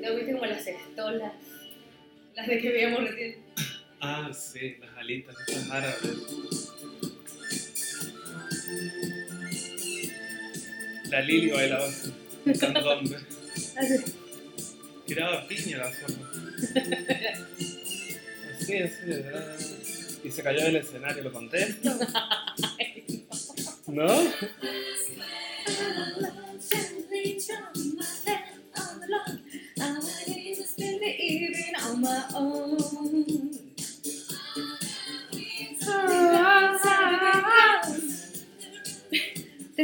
¿No viste como las estolas? Las de que veíamos recién. Ah, sí, las alitas, estas árabes. La Lili bailaba candombe. Así. Tiraba piña la forma. Así, así, de verdad. Y se cayó del escenario, ¿lo conté? ¿No?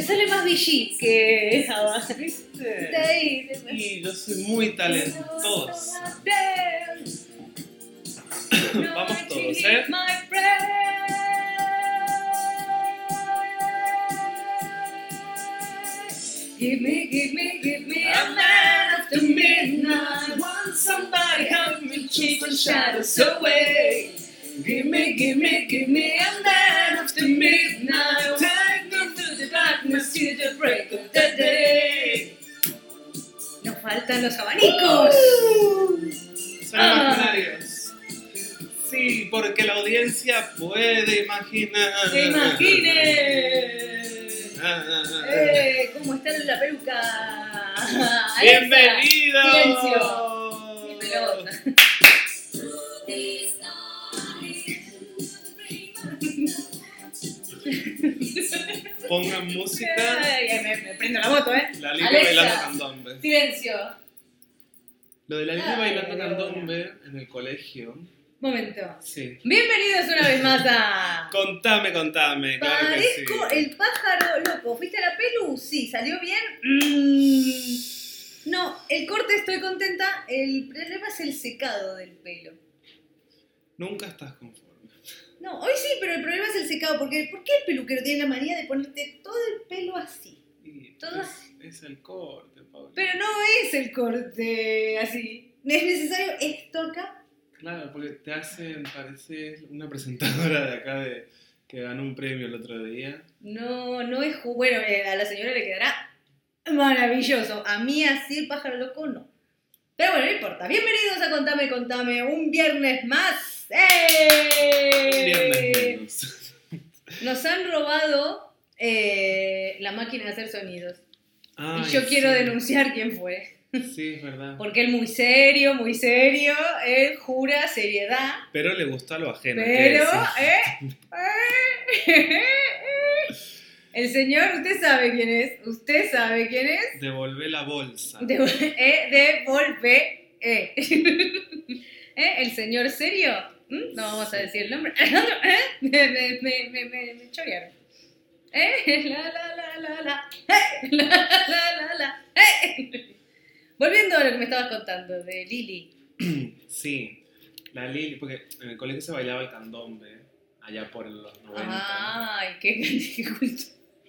Sale más VG que ¿Viste? Y yo soy muy talentosa. Vamos todos, ¿eh? Give me, give me, give me a man after midnight. Want somebody help me chase the shadows away. Give me, give me, give me a man after midnight. Darkness the break of the day. Nos faltan los abanicos. Son Ah. imaginarios. Sí, porque la audiencia puede imaginar. ¡Se imaginen! Ah. Eh, ¿Cómo está la peluca? ¡Bienvenido! Silencio. Mi pelota. Pongan música. Ay, me, me prendo la moto, ¿eh? La Alexa. bailando candombe. Silencio. Lo de la Lili Ay, bailando candombe en el colegio. Momento. Sí. Bienvenidos una vez más a. Contame, contame, claro que sí. El pájaro loco. ¿Fuiste a la pelu? Sí, ¿salió bien? Mm. No, el corte estoy contenta. El problema es el secado del pelo. Nunca estás conforme. No, hoy sí, pero el problema es el secado. Porque ¿Por qué el peluquero tiene la manía de ponerte todo el pelo así? Todo es, es el corte, Pablo. Pero no es el corte así. Es necesario esto acá. Claro, porque te hacen parecer una presentadora de acá de, que ganó un premio el otro día. No, no es Bueno, eh, a la señora le quedará maravilloso. A mí así el pájaro loco no. Pero bueno, no importa. Bienvenidos a Contame, Contame. Un viernes más. ¡Eh! Viernes. Nos han robado eh, la máquina de hacer sonidos. Ay, y yo quiero denunciar quién fue. Sí, es verdad. Porque él muy serio, muy serio. Él jura seriedad. Pero le gustó a lo ajeno. Pero, ¿qué decir? ¿eh? ¿eh? El señor, usted sabe quién es. Usted sabe quién es. Devolvé la bolsa. De, eh, de Volpe. Eh. ¿Eh? ¿El señor serio? ¿Mm? No vamos a decir el nombre. ¿Eh? Me, me, me, me, me, me chorearon. ¿Eh? La, la, la, la, la. ¿Eh? La, la, la, la. ¿Eh? Volviendo a lo que me estabas contando de Lili. Sí, la Lili, porque en el colegio se bailaba el candombe, allá por los 90. Ay, qué, culto.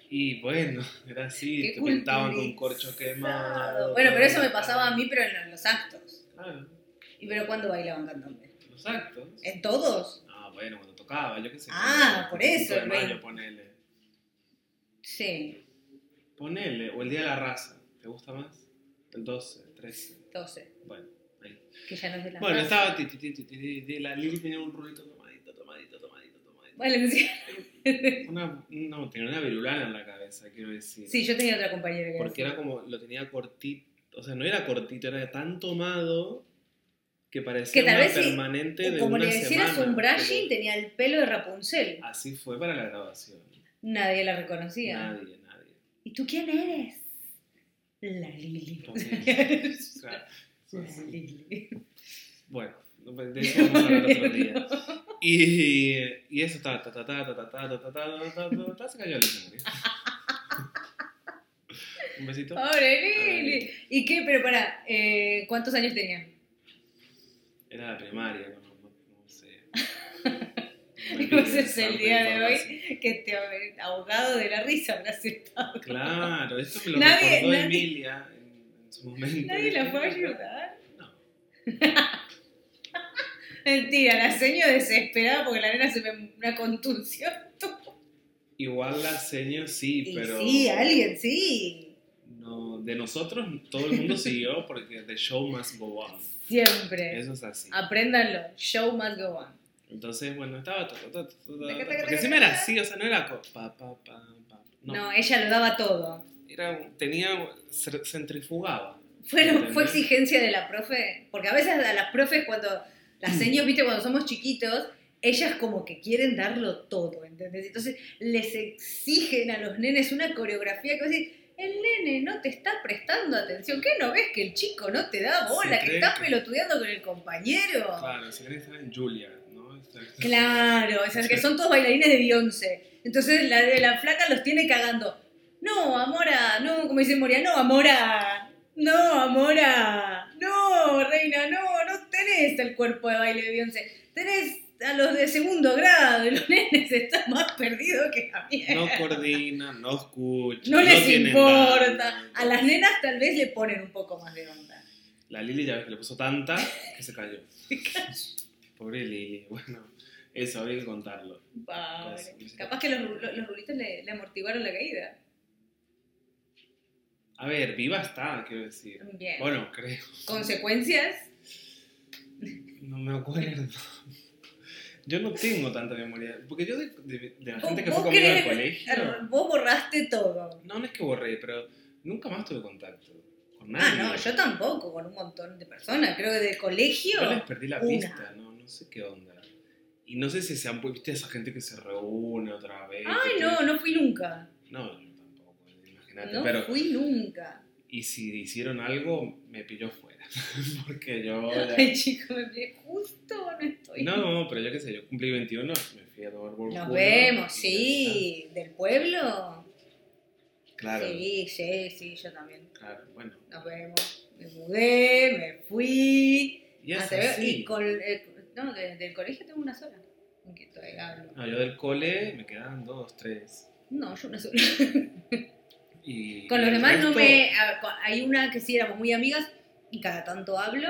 Y bueno, era así, Qué te pintaban con corcho quemado. Bueno, pero eso me pasaba a mí, pero en los actos. Claro, ¿Y pero cuándo bailaban candombe? Los actos. ¿En todos? Ah, bueno, cuando tocaba, yo qué sé. Ah, por eso, 5 de el mayo, ponele. Sí, Ponele, o el día de la raza, ¿te gusta más? El 12, el 13, 12. bueno, ahí. Que ya no es de la Bueno, estaba la Lili tenía un rulito tomadito, tomadito, tomadito, tomadito. Bueno, sí. Una, no, tenía una virulana en la cabeza, quiero decir. Sí, yo tenía otra compañera que Porque decía. era como, lo tenía cortito, o sea, no era cortito, era tan tomado que parecía Que tal vez permanente de Como una le semana, un brushing, pero tenía el pelo de Rapunzel. Así fue para la grabación. Nadie la reconocía. Nadie, nadie. ¿Y tú quién eres? La Lili. La Lili. bueno, de eso vamos a hablar otro día. Y, y eso, ta, ta, ta, ta, ta, ta, ta, ta, ta, ta, ta, ta, ta, se cayó el escenario. Un besito. Pobre Lili. ¿Y qué? Pero para, eh, ¿cuántos años tenía? Era la primaria, no, no, no sé. Y vos es el día de hoy que te ahogado de la risa habrás estado. Claro, esto me lo Nadie- recordó nadie- Emilia en, en su momento. Nadie la a ayudar. No. Mentira, la seño desesperada porque la nena se ve una contusión. Igual la seño sí, Y pero. sí, alguien sí. No de nosotros todo el mundo siguió porque the show must go on. Siempre. Eso es así. Apréndanlo. Show must go on. Entonces, bueno, estaba todo, Porque encima era así, o sea, no era pa, pa, pa. No. Ella lo daba todo. era, tenía, centrifugaba. Fue, exigencia de la profe. Porque a veces a las profes, cuando las Mm. seños, viste, cuando somos chiquitos, ellas como que quieren darlo todo, ¿entendés? Entonces les exigen a los nenes una coreografía que vos decís, el nene no te está prestando atención. ¿Qué no ves que el chico no te da bola? Que cree estás que- pelotudeando con el compañero. Claro, se creen que están en Julia, ¿no? Está- Claro, o sea, que son todos bailarines de Beyoncé. Entonces la de la flaca los tiene cagando. No, Amora, no, como dice Moria, no, Amora. No, Amora. No, reina, no, no tenés el cuerpo de baile de Beyoncé. Tenés a los de segundo grado y los nenes están más perdidos que la mierda. No coordinan, no escuchan. No les importa. A las nenas tal vez le ponen un poco más de onda. La Lili ya ves que le puso tanta que se cayó. Pobre Lili, bueno, eso habría que contarlo. Pobre. Pues, Capaz que los, los, los rulitos le, le amortiguaron la caída. A ver, viva está, quiero decir. Bien. Bueno, creo. ¿Consecuencias? No me acuerdo. Yo no tengo tanta memoria. Porque yo de, de- de la ¿Vos- gente que fue conmigo al colegio. Vos borraste todo. No, no es que borré, pero nunca más tuve contacto con Ah, nadie. no, yo tampoco, con un montón de personas. Creo que del colegio. Yo les perdí la una. pista, no, no sé qué onda. Y no sé si se han viste esa gente que se reúne otra vez. Ay, no, no fui nunca. No, yo tampoco, imagínate. No pero, fui nunca. Y si hicieron algo, me pilló fuera. Porque yo. ya- Ay, chico, me pillé justo, no estoy. No, pero yo qué sé, yo cumplí 21, me fui a tomar por Nos vemos, sí. ¿Del pueblo? Claro, Sí, sí, sí, yo también. claro, bueno. Nos vemos. Me mudé, me fui. Y Ah, es veo- así. y con, eh, no, de- del colegio tengo una sola. ¿Con quién todavía hablo? No, yo del cole me quedaban dos, tres. No, yo una sola. Y Con los demás no me. Hay una que sí éramos muy amigas y cada tanto hablo,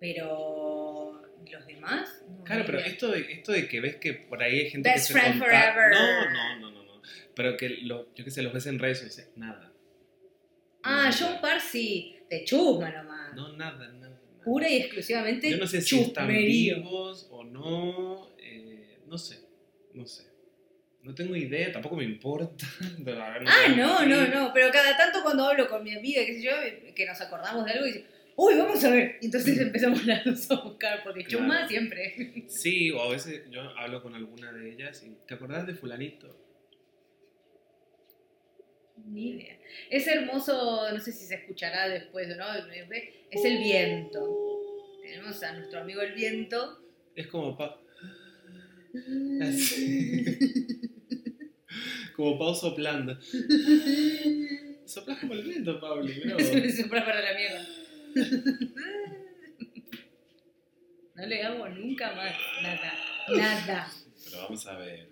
pero. ¿Los demás? No, Claro, pero esto de, esto de que ves que por ahí hay gente Best que friend forever. No, no, no, no, no. Pero que lo, yo que sé, los ves en redes sociales, nada. Ah, Nada. yo un par sí. De chusma nomás. No, nada, nada. nada. Pura y exclusivamente Yo no sé si están vivos o no. eh, no sé, no sé. No tengo idea, tampoco me importa. de la verdad, Ah, no, no, no. Pero cada tanto cuando hablo con mi amiga, qué sé yo, que nos acordamos de algo y dice, uy, vamos a ver. Entonces empezamos las dos a buscar, porque Claro. chusma siempre. Sí, o a veces yo hablo con alguna de ellas y ¿te acordás de fulanito? Ni idea. Es hermoso, no sé si se escuchará después o no, es el viento. Tenemos a nuestro amigo el viento. Es como pa... Así. Como Pau soplando. Soplas como el viento, Pauli, bro. Se me sopla para la mierda. No le hago nunca más nada. Nada. Pero vamos a ver.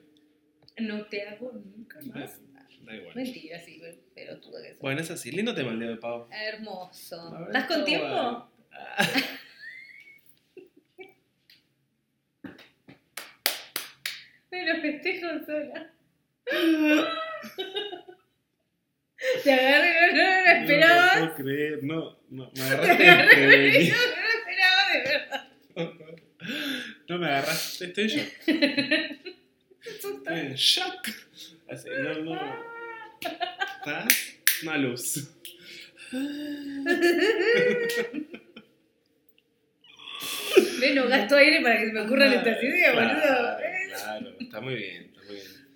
No te hago nunca más. Da igual. Mentira, sí, pero tú que Bueno, es así. Lindo tema el día de Pau. Hermoso. Ver, ¿Estás con tiempo? Me lo festejo sola. Te agarré, no, no, no, No lo esperabas. puedo creer. No, no. Me Te agarraste agarré, no, desprevenido. no esperaba de verdad. No me agarraste. Estoy yo. Estoy en shock. Así, no, no. ¿Estás? Una luz. Ven, no gasto aire para que se me ocurran estas ideas, boludo. Claro, está está muy bien.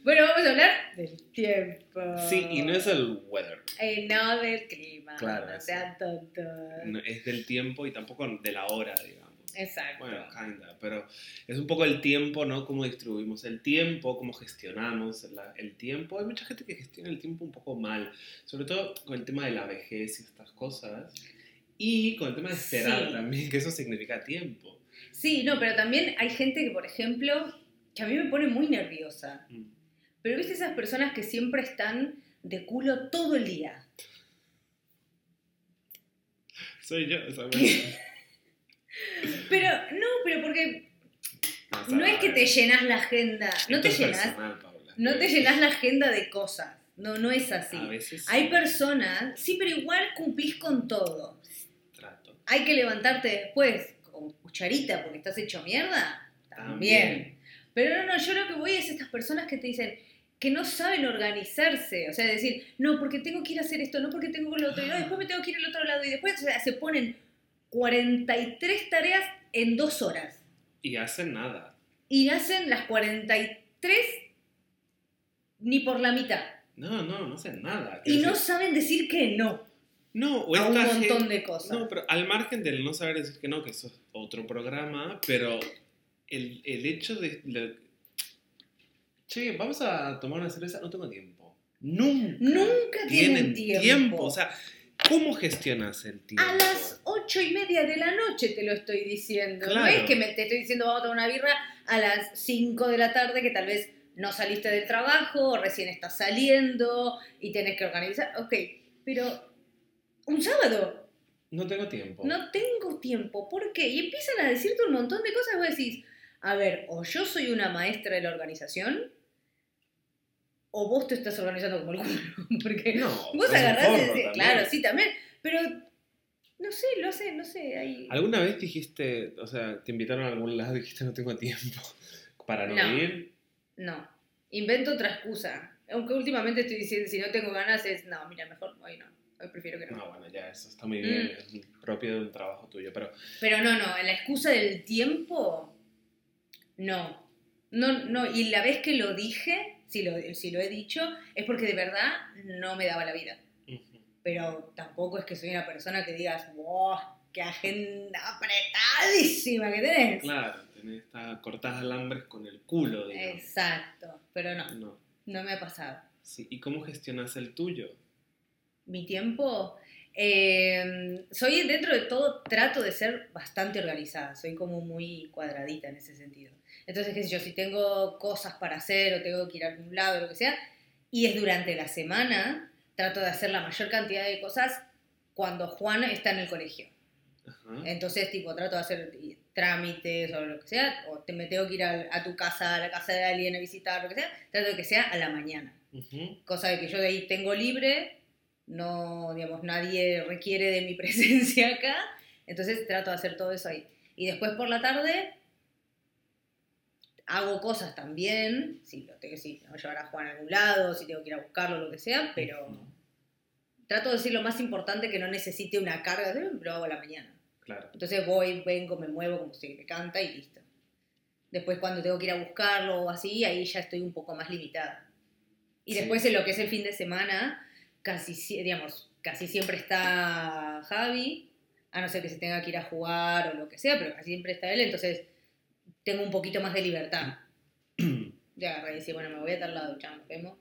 Bueno, vamos a hablar del tiempo. Sí, y no es el weather. Eh, no del clima. Claro, No sean tontos. No, es del tiempo y tampoco de la hora, digamos. Exacto. Bueno, kinda, pero es un poco el tiempo, ¿no? Cómo distribuimos el tiempo, cómo gestionamos la- el tiempo. Hay mucha gente que gestiona el tiempo un poco mal, sobre todo con el tema de la vejez y estas cosas. Y con el tema de esperar Sí. también, que eso significa tiempo. Sí, no, pero también hay gente que, por ejemplo, que a mí me pone muy nerviosa. Mm. Pero viste esas personas que siempre están de culo todo el día. Soy yo, esa. Pero, no, pero porque No, no es que te llenas la agenda, no Esto te llenas, personal, Paula. no te llenas la agenda de cosas. No, no es así. A veces sí, Hay personas, sí, pero igual cumplís con todo. trato. Hay que levantarte después con cucharita porque estás hecho mierda. También. Pero no, no, yo lo que voy es estas personas que te dicen que no saben organizarse. O sea, decir, no, porque tengo que ir a hacer esto, no porque tengo lo otro, y no, después me tengo que ir al otro lado. Y después o sea, se ponen 43 tareas en dos horas. Y hacen nada. Y hacen las 43 ni por la mitad. No, no, no hacen nada. Y no saben decir que no no, o a un montón gente- de cosas. No, pero al margen del no saber decir que no, que eso es otro programa, pero el, el hecho de... de- che, vamos a tomar una cerveza, no tengo tiempo. Nunca. Nunca tienen tiempo. O sea, ¿cómo gestionas el tiempo? A las ocho y media de la noche te lo estoy diciendo. No Claro. es que me, te estoy diciendo vamos a tomar una birra a las 5 de la tarde que tal vez no saliste del trabajo o recién estás saliendo y tenés que organizar. Ok, pero un sábado No tengo tiempo. no tengo tiempo. ¿Por qué? Y empiezan a decirte un montón de cosas vos decís, a ver, o yo soy una maestra de la organización o vos te estás organizando como el culo. Porque No, Vos agarrás y decís, claro, sí, también, pero no sé, lo sé, no sé, hay... ¿Alguna vez dijiste, o sea, te invitaron a algún lado y dijiste no tengo tiempo para no, No. ir? No, invento otra excusa. Aunque últimamente estoy diciendo, si no tengo ganas, es, no, mira, mejor hoy no, hoy prefiero que no. No, bueno, ya, eso está muy bien, Mm. es propio de un trabajo tuyo, pero Pero no, no, la excusa del tiempo, no. No, no, y la vez que lo dije, si lo, si lo he dicho, es porque de verdad no me daba la vida. Pero tampoco es que soy una persona que digas, wow, qué agenda apretadísima que tenés. claro, tenés, está cortadas alambres con el culo, digamos. Exacto, pero no, No, no me ha pasado. sí. ¿Y cómo gestionas el tuyo? Mi tiempo, eh, soy dentro de todo, trato de ser bastante organizada, soy como muy cuadradita en ese sentido. Entonces, qué sé yo, si tengo cosas para hacer o tengo que ir a algún lado, lo que sea, y es durante la semana, trato de hacer la mayor cantidad de cosas cuando Juan está en el colegio. Ajá. Entonces, tipo, trato de hacer trámites o lo que sea, o te, me tengo que ir a, a tu casa, a la casa de alguien a visitar, lo que sea, trato de que sea a la mañana. Ujú, Cosa de que yo de ahí tengo libre, no, digamos, nadie requiere de mi presencia acá, entonces trato de hacer todo eso ahí. Y después por la tarde hago cosas también, si lo tengo, si tengo que llevar a Juan a algún lado, si tengo que ir a buscarlo, lo que sea, pero trato de decir lo más importante que no necesite una carga, lo hago a la mañana. Claro. Entonces voy, vengo, me muevo como si me canta y listo. Después cuando tengo que ir a buscarlo o así, ahí ya estoy un poco más limitada. Y Sí. después en lo que es el fin de semana, casi, digamos, casi siempre está Javi, a no ser que se tenga que ir a jugar o lo que sea, pero casi siempre está él, entonces tengo un poquito más de libertad. De agarrar y decir, bueno, me voy a tal lado, chao, nos vemos.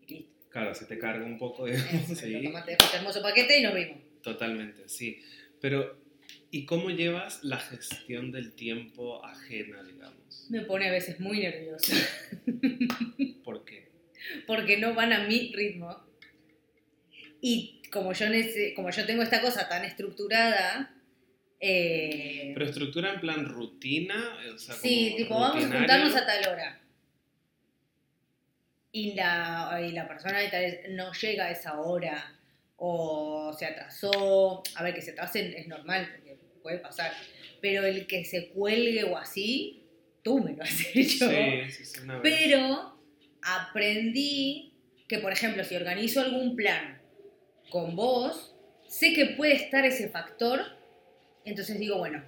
Y listo. Claro, se te carga un poco, digamos, Eso, sí. tomate este hermoso paquete y nos vimos. Totalmente, sí. Pero, ¿y cómo llevas la gestión del tiempo ajena, digamos? Me pone a veces muy nerviosa. ¿Por qué? porque no van a mi ritmo. Y como yo, como yo tengo esta cosa tan estructurada, eh, ¿Pero estructura en plan rutina? O sea, sí, tipo, vamos a juntarnos a tal hora. Y la, y la persona tal vez no llega a esa hora o se atrasó. A ver, que se atrasen es normal, porque puede pasar. Pero el que se cuelgue o así, tú me lo has hecho. Sí, sí, sí, una vez. Pero aprendí que, por ejemplo, si organizo algún plan con vos, sé que puede estar ese factor, entonces digo, bueno,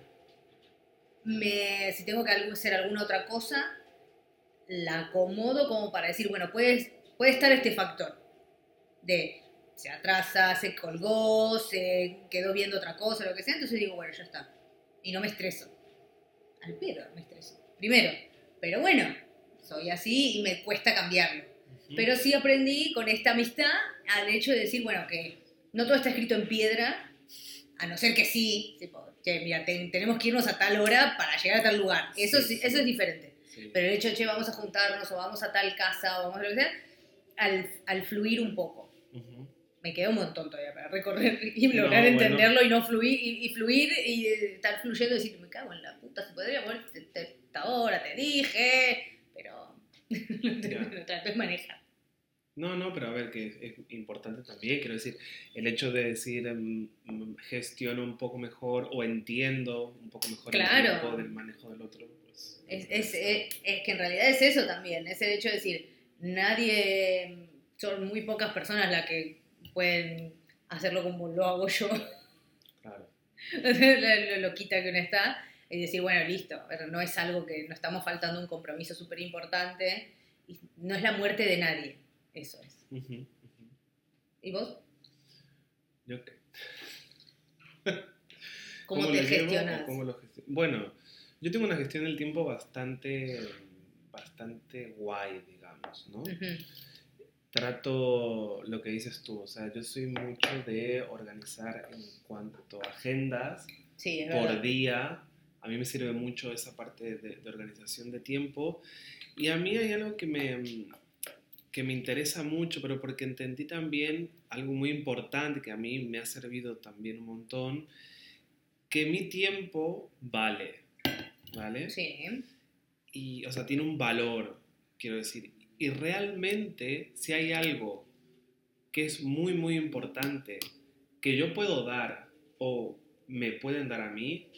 me, si tengo que hacer alguna otra cosa, la acomodo como para decir, bueno, puede, puede estar este factor de se atrasa, se colgó, se quedó viendo otra cosa, lo que sea, entonces digo, bueno, ya está. Y no me estreso. Al pedo me estreso. Primero. Pero bueno, soy así y me cuesta cambiarlo. Ujú. Pero sí aprendí con esta amistad al hecho de decir, bueno, que no todo está escrito en piedra, a no ser que sí, tipo, che, mira, ten- tenemos que irnos a tal hora para llegar a tal lugar. Eso, Sí, sí, eso es diferente. Sí. Pero el hecho de, che, vamos a juntarnos o vamos a tal casa o vamos a lo que sea, al, al fluir un poco. Ujú. Me queda un montón todavía para recorrer y lograr No, bueno. entenderlo y no fluir y, y fluir y eh, estar fluyendo y decir, me cago en la puta, se podría mover esta hora, te dije, pero lo trato de manejar. No, no, pero a ver, que es, importante también, quiero decir, el hecho de decir mm, gestiono un poco mejor o entiendo un poco mejor Claro. el tiempo del manejo del otro, pues... Es, es, es- es que en realidad es eso también, es el hecho de decir, nadie, son muy pocas personas las que pueden hacerlo como lo hago yo, Claro. lo, loquita que uno está, y decir, bueno, listo, pero no es algo que nos estamos faltando un compromiso súper importante, y no es la muerte de nadie, eso es. ¿Y vos? Yo qué. ¿Cómo, te gestionas? cómo lo Bueno, yo tengo una gestión del tiempo bastante, bastante guay, digamos, ¿no? Trato lo que dices tú, o sea, yo soy mucho de organizar en cuanto a agendas Sí, por verdad. día. A mí me sirve mucho esa parte de, de organización de tiempo. Y a mí hay algo que me, que me interesa mucho, pero porque entendí también algo muy importante que a mí me ha servido también un montón, que mi tiempo vale, ¿vale? Sí, Y, o sea, tiene un valor, quiero decir. Y realmente, si hay algo que es muy, muy importante, que yo puedo dar o me pueden dar a mí,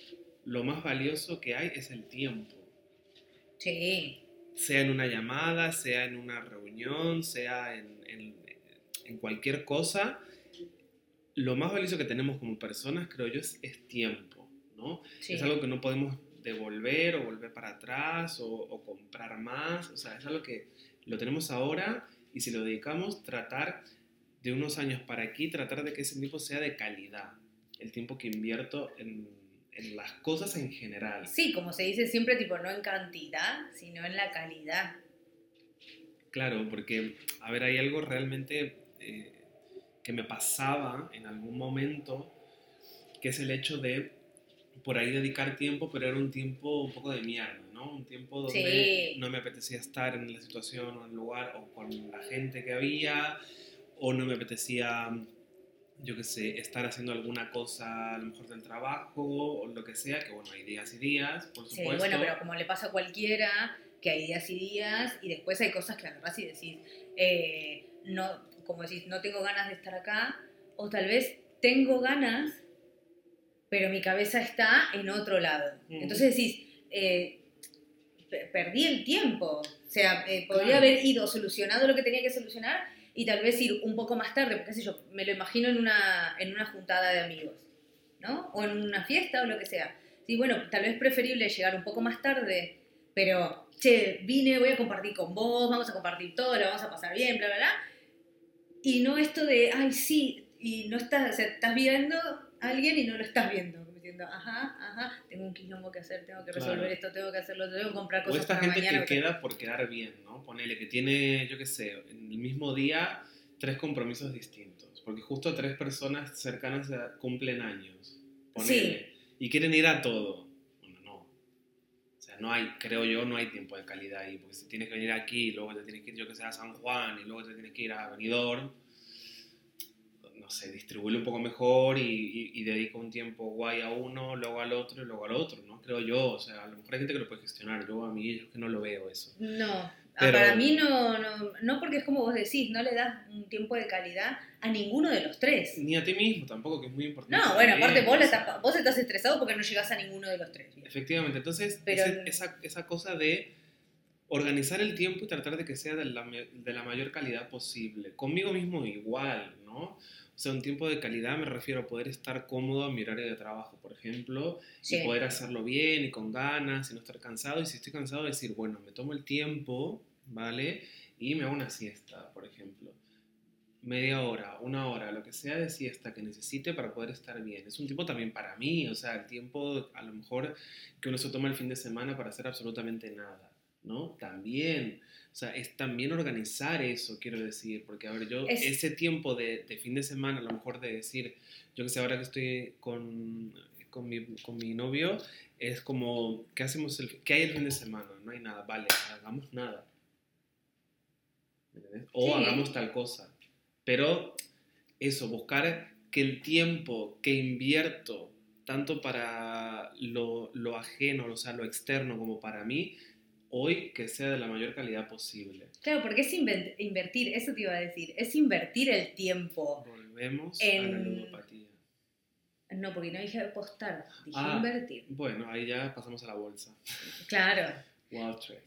lo más valioso que hay es el tiempo. sí, Sea en una llamada, sea en una reunión, sea en, en- en cualquier cosa, lo más valioso que tenemos como personas, creo yo, es, es tiempo, ¿no? sí. Es algo que no podemos devolver o volver para atrás o, o comprar más. O sea, es algo que lo tenemos ahora y si lo dedicamos, tratar de unos años para aquí, tratar de que ese tiempo sea de calidad. El tiempo que invierto en, en las cosas en general. Sí, como se dice siempre, tipo, no en cantidad, sino en la calidad. Claro, porque, a ver, hay algo realmente eh, que me pasaba en algún momento, que es el hecho de por ahí dedicar tiempo, pero era un tiempo un poco de mierda, ¿no? Un tiempo donde Sí. no me apetecía estar en la situación o en el lugar o con la gente que había, o no me apetecía, yo qué sé, estar haciendo alguna cosa a lo mejor del trabajo o lo que sea, que bueno, hay días y días, por Sí, supuesto. bueno, pero como le pasa a cualquiera, que hay días y días, y después hay cosas que agarrás y decís, eh, no, como decís, no tengo ganas de estar acá, o tal vez tengo ganas, pero mi cabeza está en otro lado. Mm. Entonces decís, eh, pe- perdí el tiempo. O sea, eh, podría Claro. haber ido solucionado lo que tenía que solucionar y tal vez ir un poco más tarde, porque qué yo, me lo imagino en una, en una juntada de amigos, ¿no? O en una fiesta o lo que sea. Sí, bueno, tal vez preferible llegar un poco más tarde, pero, che, vine, voy a compartir con vos, vamos a compartir todo, lo vamos a pasar bien, bla, bla, bla. Y no esto de, ay, sí, y no estás, o sea, estás viendo a alguien y no lo estás viendo, diciendo, ajá, ajá, tengo un quilombo que hacer, tengo que resolver Claro. esto, tengo que hacerlo, tengo que comprar O cosas esta para gente mañana. que queda por quedar bien, ¿no? Ponele que tiene, yo qué sé, en el mismo día tres compromisos distintos. Porque justo tres personas cercanas cumplen años. Ponele. Y quieren ir a todo. Bueno, no. O sea, no hay, creo yo, no hay tiempo de calidad ahí. Porque si tienes que venir aquí, luego te tienes que ir, yo que sé, a San Juan, y luego te tienes que ir a Benidorm, no sé, distribuirlo un poco mejor y, y, y dedica un tiempo guay a uno, luego al otro y luego al otro, ¿no? Creo yo, o sea, a lo mejor hay gente que lo puede gestionar, yo a mí yo que no lo veo eso. No, ah, Pero- para mí no, no, no porque es como vos decís, no le das un tiempo de calidad a ninguno de los tres. Ni a ti mismo tampoco, que es muy importante. No, bueno, aparte vos, estás- vos estás estresado porque no llegás a ninguno de los tres. Efectivamente, entonces Pero- ese- esa, esa cosa de organizar el tiempo y tratar de que sea de la, de la mayor calidad posible. Conmigo mismo igual, ¿no? O sea, un tiempo de calidad me refiero a poder estar cómodo a mi horario de trabajo, por ejemplo, Sí. y poder hacerlo bien y con ganas y no estar cansado. Y si estoy cansado, decir, bueno, me tomo el tiempo, ¿vale? Y me hago una siesta, por ejemplo. Media hora, una hora, lo que sea de siesta que necesite para poder estar bien. Es un tiempo también para mí, o sea, el tiempo a lo mejor que uno se toma el fin de semana para hacer absolutamente nada, ¿no? También. O sea, es también organizar eso, quiero decir, porque a ver, yo Es- ese tiempo de, de fin de semana, a lo mejor de decir, yo que sé, ahora que estoy con, con, mi, con mi novio, es como, ¿qué, hacemos el, ¿qué hay el fin de semana? No hay nada, vale, hagamos nada. ¿Me entiendes? O Sí. hagamos tal cosa. Pero eso, buscar que el tiempo que invierto, tanto para lo, lo ajeno, o sea, lo externo como para mí, hoy que sea de la mayor calidad posible. Claro, porque es invertir, eso te iba a decir, es invertir el tiempo. Volvemos a la En- ludopatía. No, porque no dije apostar, dije Ah. invertir. Bueno, ahí ya pasamos a la bolsa. Claro, Wall Street.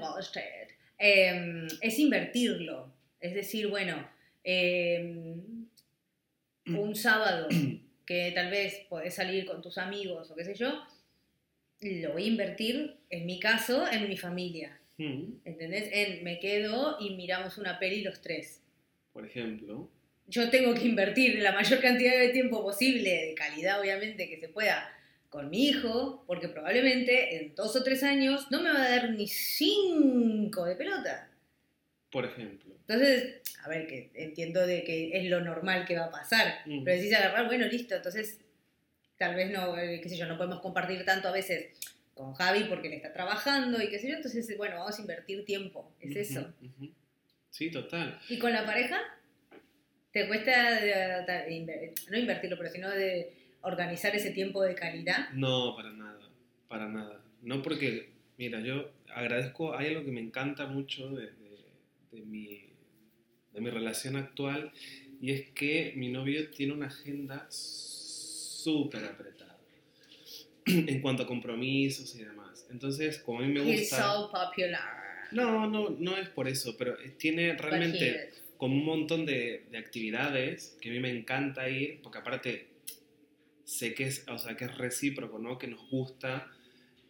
Wall Street. Eh, es invertirlo. Es decir, bueno, eh, un sábado que tal vez podés salir con tus amigos o qué sé yo, lo voy a invertir, en mi caso, en mi familia. Mm, ¿Entendés? En me quedo y miramos una peli los tres. Por ejemplo. Yo tengo que invertir la mayor cantidad de tiempo posible, de calidad obviamente, que se pueda, con mi hijo, porque probablemente en dos o tres años no me va a dar ni cinco de pelota. Por ejemplo. Entonces, a ver, que entiendo de que es lo normal que va a pasar, Mm. pero decís agarrar, bueno, listo, entonces tal vez no, eh, qué sé yo, no podemos compartir tanto a veces con Javi porque él está trabajando y qué sé yo, entonces, bueno, vamos a invertir tiempo, es eso. Sí, total. ¿Y con la pareja? ¿Te cuesta no invertirlo, pero sino de organizar ese tiempo de calidad? No, para nada, para nada. No porque, mira, yo agradezco, hay algo que me encanta mucho de mi, de mi relación actual y es que mi novio tiene una agenda súper apretada en cuanto a compromisos y demás. Entonces, como a mí me He's gusta... so popular. No, no, no es por eso, pero tiene But realmente como un montón de, de actividades que a mí me encanta ir, porque aparte sé que es, o sea, que es recíproco, ¿no? Que nos gusta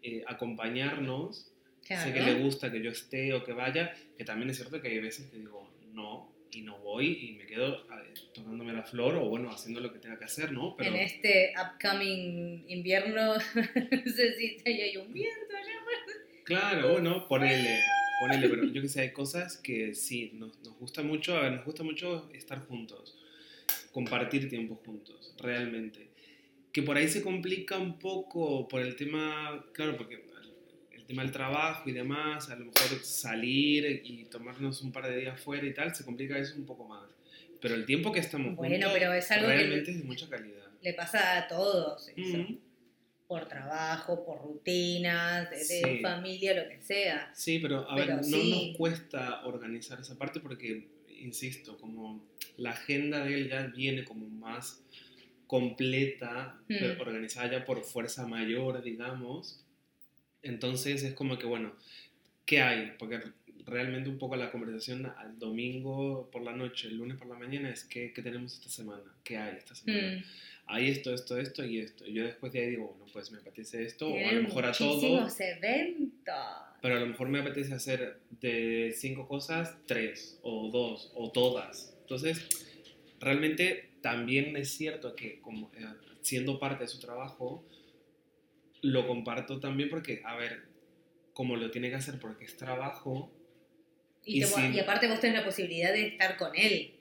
eh, acompañarnos, Claro. sé que le gusta que yo esté o que vaya, que también es cierto que hay veces que digo no y no voy y me quedo tocándome la flor o bueno, haciendo lo que tenga que hacer, ¿no? Pero En este upcoming invierno, no sé si hay un viento allá. Claro, bueno, ponele, ponele, pero yo que sé, hay cosas que sí, nos, nos gusta mucho, a ver, nos gusta mucho estar juntos, compartir tiempo juntos, realmente. Que por ahí se complica un poco por el tema, claro, porque tema del trabajo y demás, a lo mejor salir y tomarnos un par de días fuera y tal, se complica eso un poco más. Pero el tiempo que estamos Bueno, juntos pero es algo que- realmente es de mucha calidad. Le pasa a todos eso. Mm. Por trabajo, por rutinas, de, de Sí. familia, lo que sea. Sí, pero a Pero ver, no nos cuesta organizar esa parte porque, insisto, como la agenda de él ya viene como más completa, Mm. organizada ya por fuerza mayor, digamos. Entonces es como que, bueno, ¿qué hay? Porque realmente un poco la conversación al domingo por la noche, el lunes por la mañana es ¿qué, qué tenemos esta semana? ¿Qué hay esta semana? Mm. Hay esto, esto, esto y esto. Y yo después de ahí digo, bueno, pues me apetece esto, o a lo mejor a todo. eventos. Pero a lo mejor me apetece hacer de cinco cosas, tres, o dos, o todas. Entonces, realmente también es cierto que como eh, siendo parte de su trabajo, lo comparto también porque, a ver, como lo tiene que hacer porque es trabajo, Y, Y te- sí. y aparte vos tenés la posibilidad de estar con él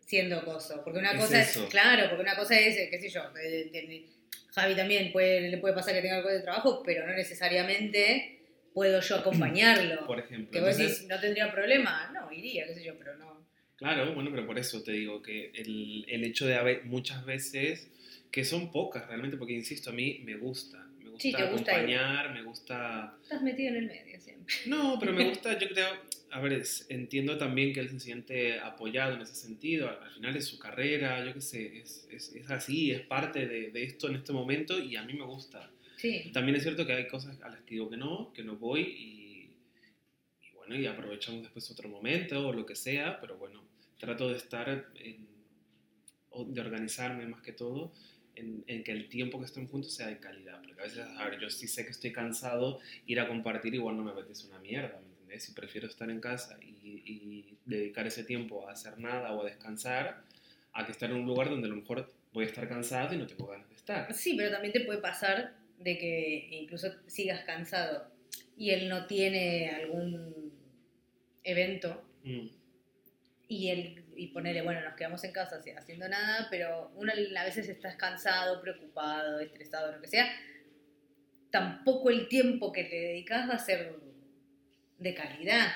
siendo coso. Porque una Es cosa eso. es, claro, porque una cosa es, eh, qué sé yo, de- Javi también puede, le puede pasar que tenga algo de trabajo, pero no necesariamente puedo yo acompañarlo. por ejemplo. que vos Entonces, decís, no tendría problema, no, iría, qué sé yo, pero no. Claro, bueno, pero por eso te digo que el, el hecho de haber muchas veces, que son pocas realmente, porque insisto, a mí me gusta. Me gusta Sí, te gusta ir. acompañar, me gusta Estás metido en el medio siempre. No, pero me gusta, yo creo, a ver, es- entiendo también que él se siente apoyado en ese sentido, al, al final es su carrera, yo qué sé, es, es, es así, es parte de, de esto en este momento y a mí me gusta. Sí. También es cierto que hay cosas a las que digo que no, que no voy y, y bueno, y aprovechamos después otro momento o lo que sea, pero bueno, trato de estar, en, de organizarme más que todo. En, en que el tiempo que estén juntos sea de calidad, porque a veces, a ver, yo sí sé que estoy cansado, ir a compartir igual no me apetece una mierda, ¿me entendés? Si prefiero estar en casa y, y dedicar ese tiempo a hacer nada o a descansar, a que estar en un lugar donde a lo mejor voy a estar cansado y no tengo ganas de estar. Sí, pero también te puede pasar de que incluso sigas cansado y él no tiene algún evento Mm, y él y ponerle, bueno, nos quedamos en casa haciendo nada, pero uno a veces estás cansado, preocupado, estresado, lo que sea, tampoco el tiempo que le dedicas va a ser de calidad.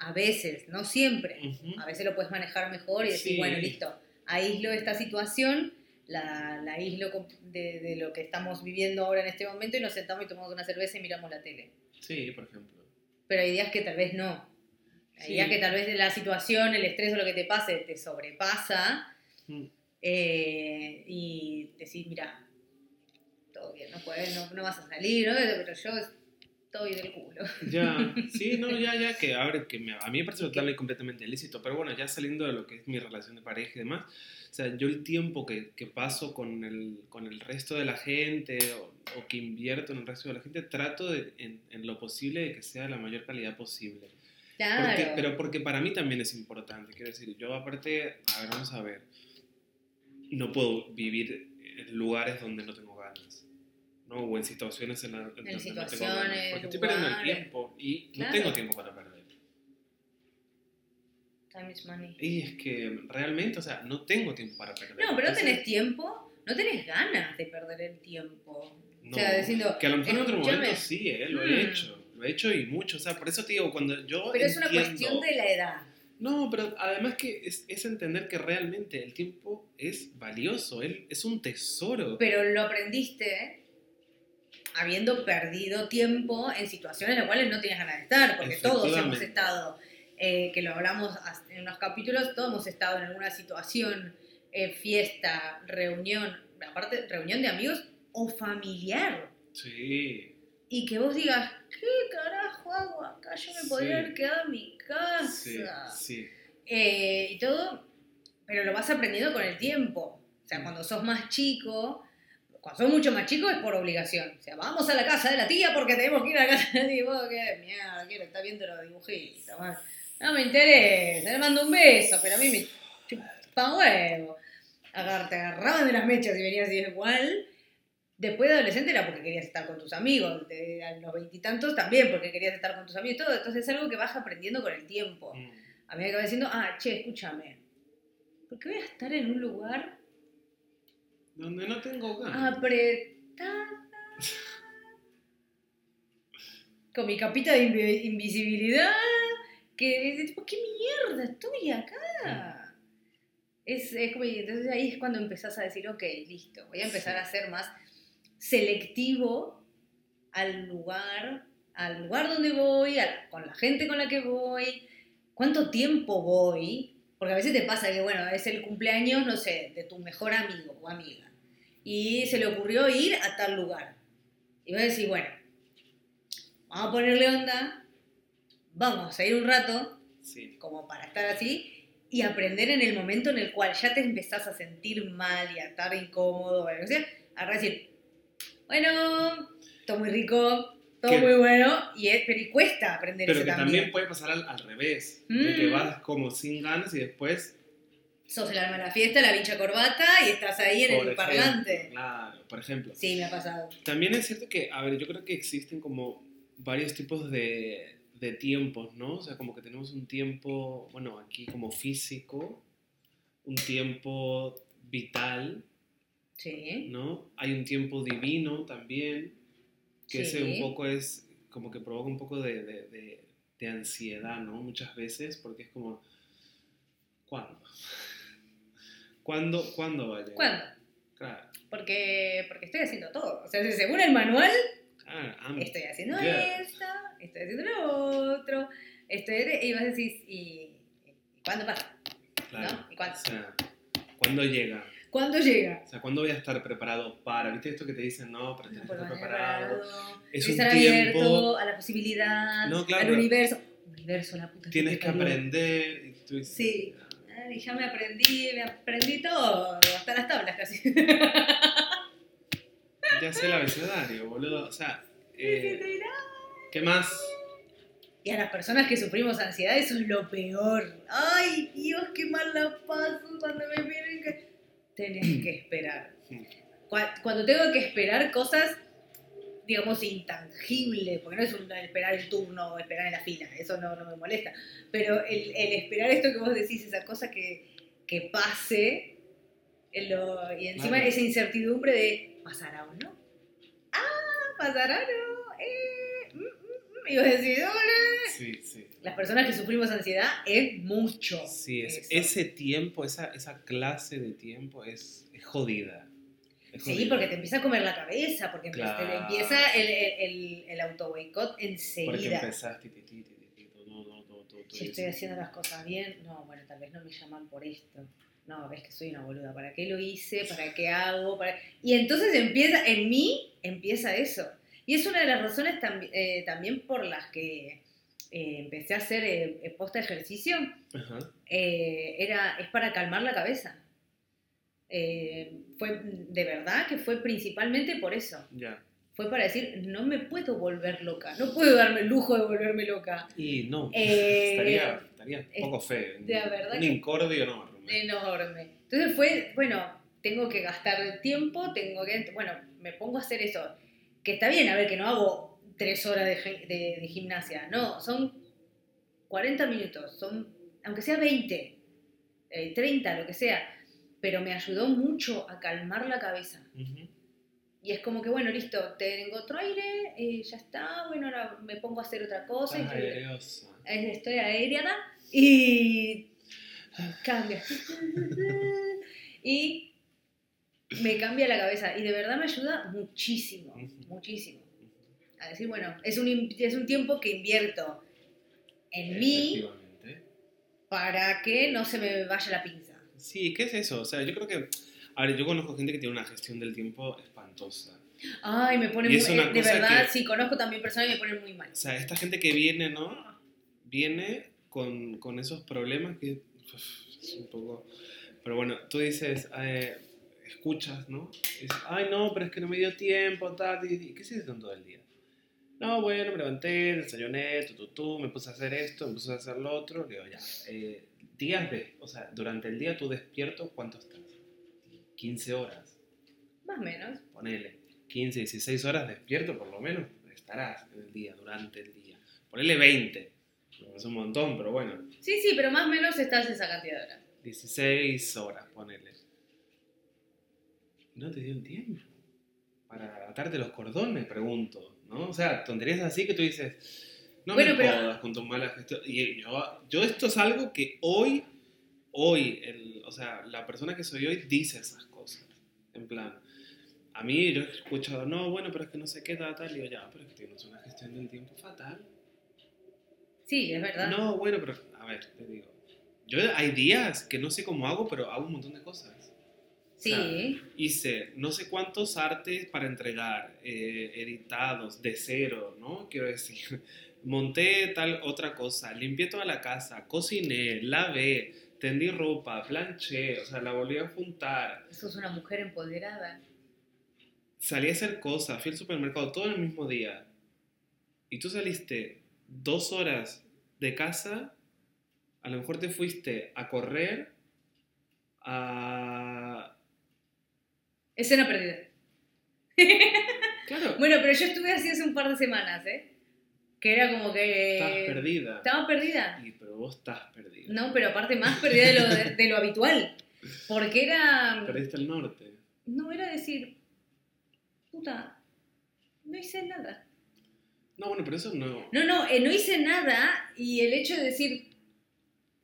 A veces, no siempre. ujú. A veces lo puedes manejar mejor y decir, Sí. bueno, listo, aíslo esta situación, la, la aíslo de, de lo que estamos viviendo ahora en este momento y nos sentamos y tomamos una cerveza y miramos la tele. Sí, por ejemplo. pero hay días que tal vez no. Sí. días que tal vez la situación, el estrés o lo que te pase te sobrepasa Mm. eh, y decís, mira, todo bien, no puedes, no, no vas a salir, ¿no? pero yo estoy del culo. Ya, sí, no, ya, ya, que, a ver, que me- a mí me parece total y completamente ilícito, pero bueno, ya saliendo de lo que es mi relación de pareja y demás, o sea, yo el tiempo que, que paso con el, con el resto de la gente o, o que invierto en el resto de la gente, trato de, en, en lo posible de que sea la mayor calidad posible. Claro. Porque- pero porque para mí también es importante, quiero decir, yo aparte, a ver, vamos a ver, no puedo vivir en lugares donde no tengo ganas. ¿no? O en situaciones en, la, en donde no tengo situaciones, ganas. Porque estoy perdiendo el tiempo y Claro. no tengo tiempo para perder. Time is money. Y es que realmente, o sea, no tengo tiempo para perder. No, pero no tenés tiempo, no tenés ganas de perder el tiempo. no. O sea, diciendo, que a lo mejor en otro momento sí, ¿eh? lo Mm. he hecho. Lo he hecho y mucho. O sea, por eso te digo, cuando yo. pero es una cuestión de la edad. No, pero además que es, es entender que realmente el tiempo es valioso, él es un tesoro. Pero lo aprendiste habiendo perdido tiempo en situaciones en las cuales no tenías ganas de estar, porque todos hemos estado, eh, que lo hablamos en unos capítulos, todos hemos estado en alguna situación, eh, fiesta, reunión, aparte reunión de amigos o familiar, Sí, y que vos digas, ¿qué carajo hago acá? Yo me podría haber quedado en mi casa. sí. Eh, y todo, pero lo vas aprendiendo con el tiempo. O sea, cuando sos más chico, cuando sos mucho más chico es por obligación. O sea, vamos a la casa de la tía porque tenemos que ir a la casa de la tía. Vos, ¿qué mierda? Quiero estar viendo los dibujitos. man. No me interesa, le mando un beso, pero a mí me chupa huevo. Agar- te agarraban de las mechas y venías y igual. Después de adolescente era porque querías estar con tus amigos, de, a los veintitantos también porque querías estar con tus amigos y todo. Entonces es algo que vas aprendiendo con el tiempo. Mm. A mí me acaba diciendo, ah, che, escúchame. ¿Por qué voy a estar en un lugar Donde no tengo ganas. apretada? Con mi capita de invi- invisibilidad. Que, tipo, ¿qué mierda estoy acá? Es, es como, entonces ahí es cuando empezás a decir, ok, listo, voy a empezar Sí. a ser más selectivo al lugar, al lugar donde voy, a- con la gente con la que voy, cuánto tiempo voy, porque a veces te pasa que, bueno, es el cumpleaños, no sé, de tu mejor amigo o amiga, y se le ocurrió ir a tal lugar. Y vas a decir, bueno, vamos a ponerle onda, vamos a ir un rato, Sí. como para estar así, y aprender en el momento en el cual ya te empezás a sentir mal y a estar incómodo, o sea, a decir, bueno, todo muy rico, todo Que- muy bueno, y, es, pero y cuesta aprender Pero que también. también puede pasar al, al revés. De que Mm. vas como sin ganas y después. Sos el alma de la fiesta, la vincha corbata, y estás ahí en por el ejemplo, parlante. Claro, por ejemplo. Sí, me ha pasado. También es cierto que, a ver, yo creo que existen como varios tipos de, de tiempos, ¿no? O sea, como que tenemos un tiempo, bueno, aquí como físico, un tiempo vital, Sí. ¿no? Hay un tiempo divino también, que ese un poco es como que provoca un poco de, de- de- de ansiedad, ¿no? Muchas veces, porque es como, ¿cuándo? ¿Cuándo, ¿cuándo va a llegar? ¿Cuándo? Claro, Porque, porque estoy haciendo todo. O sea, según el manual, estoy haciendo esto, estoy haciendo lo otro, estoy... Y vas a decir, ¿y, y cuándo pasa? Claro. ¿No? ¿Y cuándo? O sea, ¿cuándo llega? ¿Cuándo llega? O sea, ¿cuándo voy a estar preparado para? ¿Viste esto que te dicen? No, pero tienes que estar preparado. Es un estar tiempo- abierto a la posibilidad, No, claro, al universo. Universo, la puta Tienes que aprender. Y tú Sí. Ay, ya me aprendí, me aprendí todo, hasta las tablas casi. Ya sé el abecedario, boludo. O sea, eh, ¿qué más? Y a las personas que sufrimos ansiedad, eso es lo peor. Ay, Dios, qué mal la paso cuando me vienen que... Tenés que esperar. Cua- Cuando tengo que esperar cosas, digamos, intangibles, porque no es un esperar el turno o esperar en la fila, eso no, no me molesta. Pero el, el esperar esto que vos decís, esa cosa que, que pase, lo- y encima esa incertidumbre de, ¿pasará o no? Ah, ¿pasará o no? Eh, mm, mm, mm. Y vos decís, hola. Sí, sí. Las personas que sufrimos ansiedad es mucho. Sí, es- ese tiempo, esa, esa clase de tiempo es, es jodida. Es Sí, porque te empieza a comer la cabeza, porque empieza- te Claro. empieza el, el, el, el auto-boicot Porque enseguida. empezás, ti, ti, ti, ti, no, no, no, tú Si estoy haciendo las cosas bien, no, bueno, tal vez no me llaman por esto. No, ves que soy una boluda. ¿Para qué lo hice? ¿Para qué hago? ¿Para- Y entonces empieza, en mí empieza eso. Y es una de las razones tam- eh, también por las que eh, empecé a hacer eh, eh, posta ejercicio. Ajá. Eh, era, es para calmar la cabeza. Eh, fue de verdad que fue principalmente por eso. Ya. Fue para decir, no me puedo volver loca, no puedo darme el lujo de volverme loca. Y no, Eh, estaría, estaría un poco feo. de verdad un que- incordio enorme. enorme. Entonces fue, bueno, tengo que gastar tiempo, tengo que, bueno, me pongo a hacer eso. Que está bien, a ver, que no hago tres horas de, gi- de- de gimnasia, no, son 40 minutos, son, aunque sea 20, eh, 30, lo que sea, pero me ayudó mucho a calmar la cabeza. Y es como que, bueno, listo, tengo otro aire, eh, ya está, bueno, ahora me pongo a hacer otra cosa. Estás estoy- aereosa. eh, estoy aérea y cambia. y me cambia la cabeza y de verdad me ayuda muchísimo, muchísimo. A decir, bueno, es un, es un tiempo que invierto en mí para que no se me vaya la pinza. Sí, ¿qué es eso? O sea, yo creo que. A ver, yo conozco gente que tiene una gestión del tiempo espantosa. Ay, me pone muy, es una eh, de verdad, que- sí, conozco también personas que me ponen muy mal. O sea, esta gente que viene, ¿no? Viene con, con esos problemas que uf, es un poco... Pero bueno, tú dices, eh, escuchas, ¿no? Dices, ay, no, pero es que no me dio tiempo, tal, y, y ¿qué sigues haciendo todo el día? No, bueno, me levanté, desayuné, tu, tu, tu, me puse a hacer esto, me puse a hacer lo otro. Digo, ya, eh, días de... O sea, durante el día tú despierto, ¿cuánto estás? 15 horas Más o menos. ponele 15, 16 horas despierto, por lo menos estarás en el día, durante el día. Ponele 20, no es un montón, pero bueno, Sí, sí, pero más o menos estás esa cantidad de horas. 16 horas, ponele. No te dio el tiempo para atarte los cordones, pregunto, ¿no? O sea, tonterías así que tú dices, no Bueno, me pero- con tu mala gestión. Y yo, yo esto es algo que hoy, hoy, el, o sea, la persona que soy hoy dice esas cosas. En plan, a mí yo he escuchado, no, bueno, pero es que no sé qué, tal, tal. Y digo, ya, pero es que tienes una gestión del tiempo fatal. Sí, es verdad. No, bueno, pero a ver, te digo. Yo hay días que no sé cómo hago, pero hago un montón de cosas. Sí. Hice no sé cuántos artes para entregar, eh, editados, de cero, ¿no? Quiero decir, monté tal otra cosa, limpié toda la casa, cociné, lavé, tendí ropa, planché, o sea, la volví a juntar, Sos una mujer empoderada. salí a hacer cosas, fui al supermercado todo el mismo día. Y tú saliste dos horas de casa, a lo mejor te fuiste a correr, a... Escena perdida. Claro, Bueno, pero yo estuve así hace un par de semanas, ¿eh? Que era como que... estás perdida. Estaba perdida. Y, pero vos estás perdida. No, pero aparte más perdida de lo, de, de lo habitual. Porque era... Perdiste el norte. No, era decir... Puta, no hice nada. No, bueno, pero eso no. No, no, eh, no hice nada y el hecho de decir...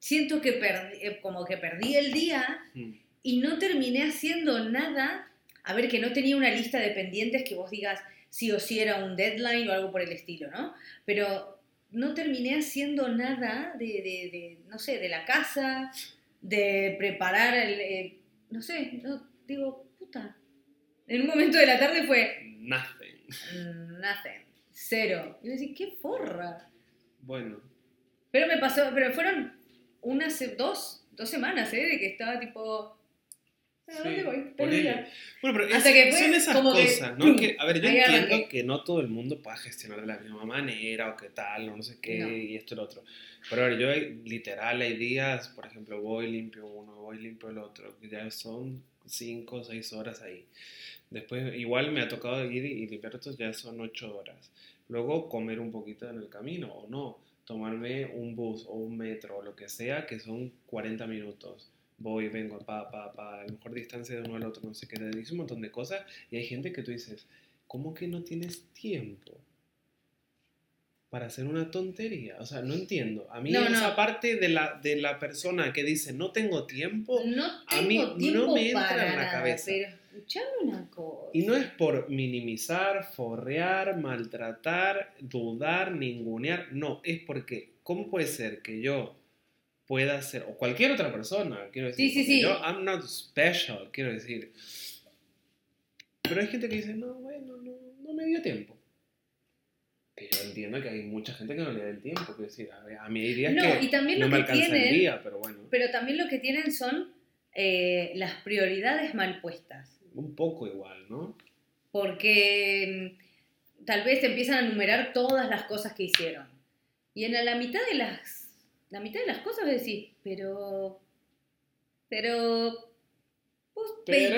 Siento que perdí, eh, como que perdí el día Mm. y no terminé haciendo nada. A ver, que no tenía una lista de pendientes que vos digas sí o sí era un deadline o algo por el estilo, ¿no? Pero no terminé haciendo nada de, de- de, no sé, de la casa, de preparar el, eh, no sé, no, digo, puta. En un momento de la tarde fue Nothing. mm, nothing, cero. Y yo decía, qué forra. Bueno, Pero me pasó, pero fueron unas dos, dos semanas, ¿eh? De que estaba tipo, ¿a dónde Sí, voy? Perdida. bueno, pero es- que fue son esas que, cosas, ¿no? Que, a ver, yo entiendo arranqué. que no todo el mundo pueda gestionar de la misma manera o qué tal, o no sé qué, No. y esto y lo otro. Pero a ver, yo literal hay días, por ejemplo, voy limpio uno, voy limpio el otro, que ya son cinco o seis horas ahí. Después, igual me ha tocado ir y limpiar estos, ya son ocho horas. Luego comer un poquito en el camino, o no, tomarme un bus o un metro o lo que sea, que son 40 minutos. Voy, vengo, pa, pa, pa, a lo mejor distancia de uno al otro, no sé qué, te dice un montón de cosas. Y hay gente que tú dices, ¿cómo que no tienes tiempo? Para hacer una tontería. O sea, no entiendo. A mí No, esa no. parte de la, de la persona que dice, no tengo tiempo, No A mí no me entra para en la nada, cabeza. pero escuchame una cosa. Y no es por minimizar, forrear, maltratar, dudar, ningunear. No, es porque, ¿cómo puede ser que yo pueda ser, o cualquier otra persona, quiero decir, Sí, sí, sí. yo, I'm not special, quiero decir. Pero hay gente que dice, no, bueno, no, no me dio tiempo. Que yo entiendo que hay mucha gente que no le da el tiempo, quiero decir, a, mí hay días No, que y también no lo me que alcanza el tienen- día, pero bueno, Pero también lo que tienen son eh, las prioridades mal puestas. un poco igual, ¿no? Porque mm, tal vez te empiezan a enumerar todas las cosas que hicieron. Y en la mitad de las la mitad de las cosas decís, pero pero vos Pero...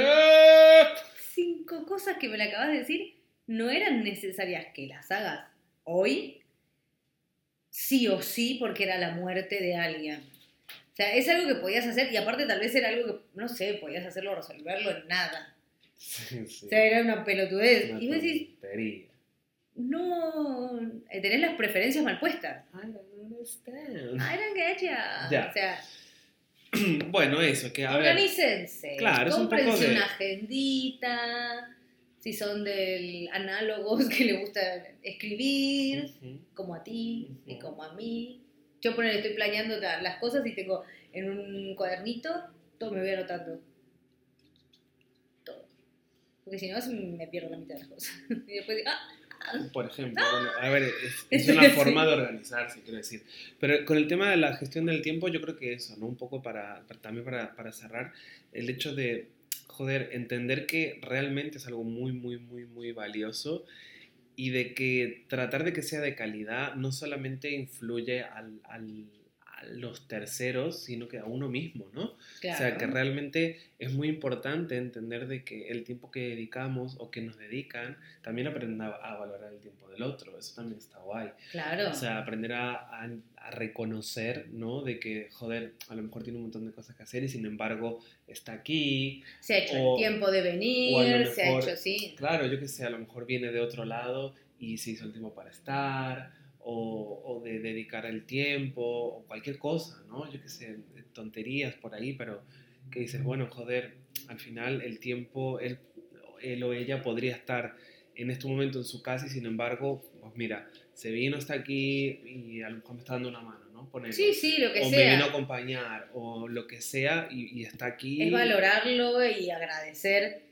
25 cosas que me le acabas de decir no eran necesarias que las hagas hoy, sí o sí, porque era la muerte de alguien. O sea, es algo que podías hacer y aparte tal vez era algo que, no sé, podías hacerlo, resolverlo en nada. Sí, sí. O sea, era una pelotudez. Una y vos decís, tontería. No, eh, tenés las preferencias mal puestas. I don't understand. I don't get ya. Ya. O sea, Bueno, eso, que a ver. Organícense. Claro, es un poco Cómprense de- una agendita. Si son del análogos que le gusta escribir, como a ti y como a mí. Yo poner, estoy planeando las cosas y tengo en un cuadernito, todo me voy anotando. Todo. Porque si no, me pierdo la mitad de las cosas. Y después digo, ah, Por ejemplo, bueno, a ver, es, es una forma de organizarse, quiero decir. Pero con el tema de la gestión del tiempo, yo creo que eso, ¿no? Un poco para, para- también para, para cerrar, el hecho de, joder, entender que realmente es algo muy, muy, muy, muy valioso y de que tratar de que sea de calidad no solamente influye al, al- a los terceros, sino que a uno mismo, ¿no? claro. O sea, que realmente es muy importante entender de que el tiempo que dedicamos o que nos dedican, también aprender a, valorar el tiempo del otro. Eso también está guay. Claro. O sea, aprender a, a- a reconocer, ¿no? De que, joder, a lo mejor tiene un montón de cosas que hacer y sin embargo está aquí. se ha hecho o- el tiempo de venir, se ha mejor- hecho, sí. Claro, yo que sé, a lo mejor viene de otro lado y se hizo el tiempo para estar. O, o de dedicar el tiempo, o cualquier cosa, ¿no? Yo que sé, tonterías por ahí, pero que dices, bueno, joder, al final el tiempo, él, él o ella podría estar en este momento en su casa y sin embargo, pues mira, se vino hasta aquí y a lo mejor me está dando una mano, ¿no? Sí, sí, lo que o me vino a sea. acompañar, o lo que sea, y, y está aquí. Es valorarlo y agradecer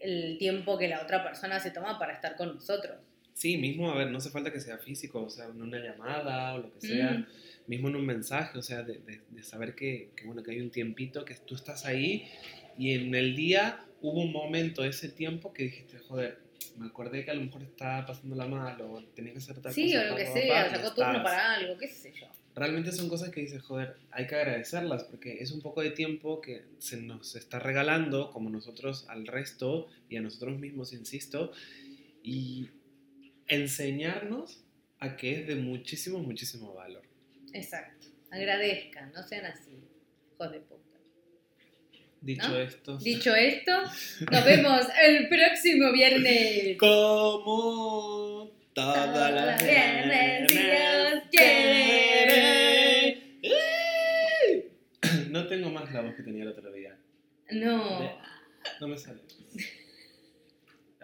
el tiempo que la otra persona se toma para estar con nosotros. Sí, mismo, a ver, no hace falta que sea físico, o sea, en una llamada o lo que sea, Mm. mismo en un mensaje, o sea, de, de- de saber que, que, bueno, que hay un tiempito, que tú estás ahí y en el día hubo un momento, ese tiempo, que dijiste, joder, me acordé que a lo mejor estaba pasándola mal o tenía que hacer tal Sí, cosa. o lo que sea, sacó turno para algo, qué sé yo. Realmente son cosas que dices, joder, hay que agradecerlas porque es un poco de tiempo que se nos está regalando, como nosotros al resto y a nosotros mismos, insisto, y enseñarnos a que es de muchísimo, muchísimo valor. Exacto. Agradezcan, no sean así. Hijos de puta. Dicho ¿No? esto, Dicho esto, nos vemos el próximo viernes. como todas Todas las viernes, Dios quiere. quiere. No tengo más la voz que tenía el otro día. No. No me sale.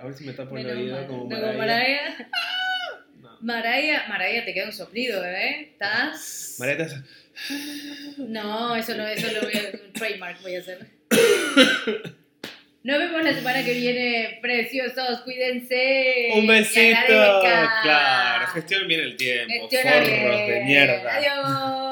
A ver si me tapo el oído como No, Mariah. Mariah. No. Mariah, Mariah, te queda un soplido, ¿eh? ¿Estás? Mariah te- No, eso no, eso lo voy a un trademark voy a hacer. Nos vemos la semana que viene, preciosos, cuídense. Un besito. Claro, gestionen bien el tiempo. Gestiona Forros de mierda. Adiós.